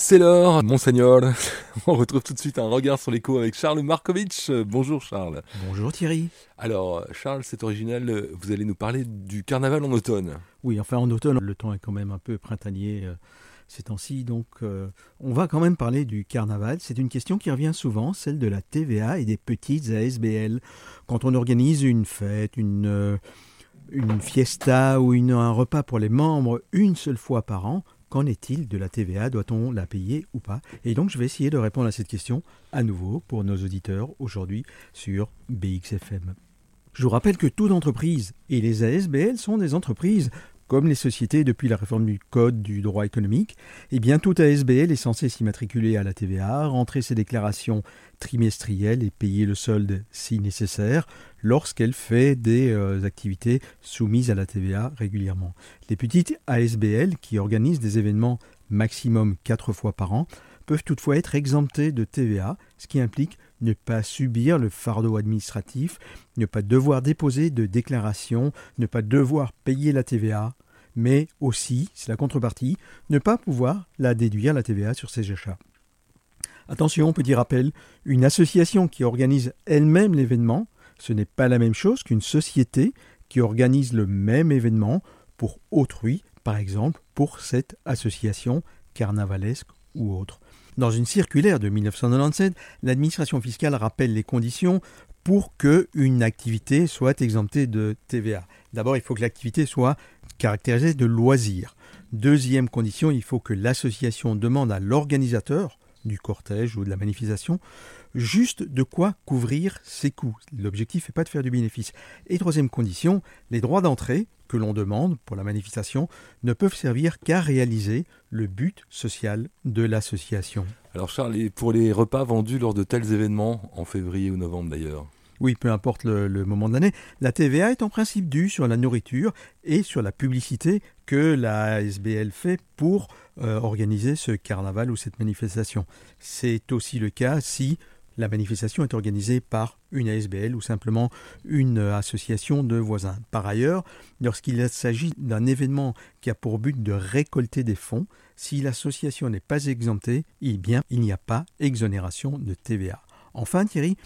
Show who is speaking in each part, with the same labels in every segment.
Speaker 1: C'est l'heure, monseigneur. On retrouve tout de suite un regard sur l'écho avec Charles Markovitch. Bonjour Charles.
Speaker 2: Bonjour Thierry.
Speaker 1: Alors Charles, c'est original, vous allez nous parler du carnaval en automne.
Speaker 2: Oui, enfin en automne, le temps est quand même un peu printanier euh, ces temps-ci, donc euh, on va quand même parler du carnaval. C'est une question qui revient souvent, celle de la TVA et des petites ASBL. Quand on organise une fête, une, euh, une fiesta ou une, un repas pour les membres une seule fois par an, Qu'en est-il de la TVA Doit-on la payer ou pas? Et donc je vais essayer de répondre à cette question à nouveau pour nos auditeurs aujourd'hui sur BXFM. Je vous rappelle que toute entreprise et les ASBL sont des entreprises comme les sociétés depuis la réforme du Code du droit économique, eh bien toute ASBL est censée s'immatriculer à la TVA, rentrer ses déclarations trimestrielles et payer le solde si nécessaire lorsqu'elle fait des euh, activités soumises à la TVA régulièrement. Les petites ASBL qui organisent des événements maximum quatre fois par an peuvent toutefois être exemptées de TVA, ce qui implique ne pas subir le fardeau administratif, ne pas devoir déposer de déclaration, ne pas devoir payer la TVA, mais aussi, c'est la contrepartie, ne pas pouvoir la déduire la TVA sur ses achats. Attention, petit rappel, une association qui organise elle-même l'événement, ce n'est pas la même chose qu'une société qui organise le même événement pour autrui, par exemple pour cette association carnavalesque Dans une circulaire de 1997, l'administration fiscale rappelle les conditions pour qu'une activité soit exemptée de TVA. D'abord, il faut que l'activité soit caractérisée de loisir. Deuxième condition, il faut que l'association demande à l'organisateur du cortège ou de la manifestation juste de quoi couvrir ses coûts. L'objectif n'est pas de faire du bénéfice. Et troisième condition, les droits d'entrée que l'on demande pour la manifestation ne peuvent servir qu'à réaliser le but social de l'association.
Speaker 1: Alors Charles, pour les repas vendus lors de tels événements, en février ou novembre d'ailleurs
Speaker 2: oui, peu importe le, moment de l'année, la TVA est en principe due sur la nourriture et sur la publicité que la SBL fait pour euh, organiser ce carnaval ou cette manifestation. C'est aussi le cas si la manifestation est organisée par une ASBL ou simplement une association de voisins. Par ailleurs, lorsqu'il s'agit d'un événement qui a pour but de récolter des fonds, si l'association n'est pas exemptée, eh il n'y a pas exonération de TVA. Enfin, Thierry,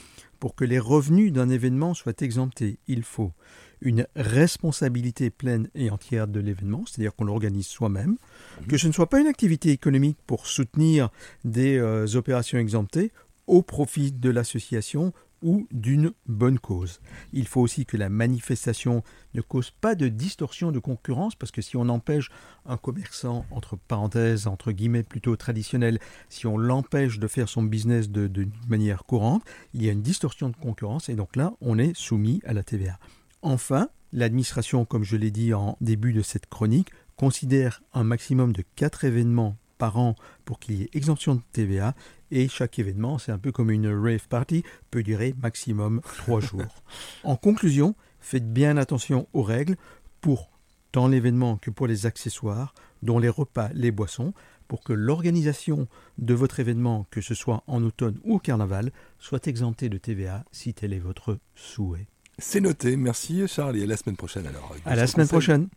Speaker 2: pour que les revenus d'un événement soient exemptés, il faut une responsabilité pleine et entière de l'événement, c'est-à-dire qu'on l'organise soi-même, mmh. que ce ne soit pas une activité économique pour soutenir des euh, opérations exemptées au profit de l'association ou d'une bonne cause. Il faut aussi que la manifestation ne cause pas de distorsion de concurrence, parce que si on empêche un commerçant, entre parenthèses, entre guillemets plutôt traditionnel, si on l'empêche de faire son business de, manière courante, il y a une distorsion de concurrence, et donc là, on est soumis à la TVA. Enfin, l'administration, comme je l'ai dit en début de cette chronique, considère un maximum de 4 événements par an pour qu'il y ait exemption de TVA et chaque événement, c'est un peu comme une rave party, peut durer maximum trois jours. En conclusion, faites bien attention aux règles pour tant l'événement que pour les accessoires, dont les repas, les boissons, pour que l'organisation de votre événement, que ce soit en automne ou au carnaval, soit exemptée de TVA si tel est votre souhait.
Speaker 1: C'est noté, merci Charles et à la semaine prochaine alors.
Speaker 2: À la semaine prochaine.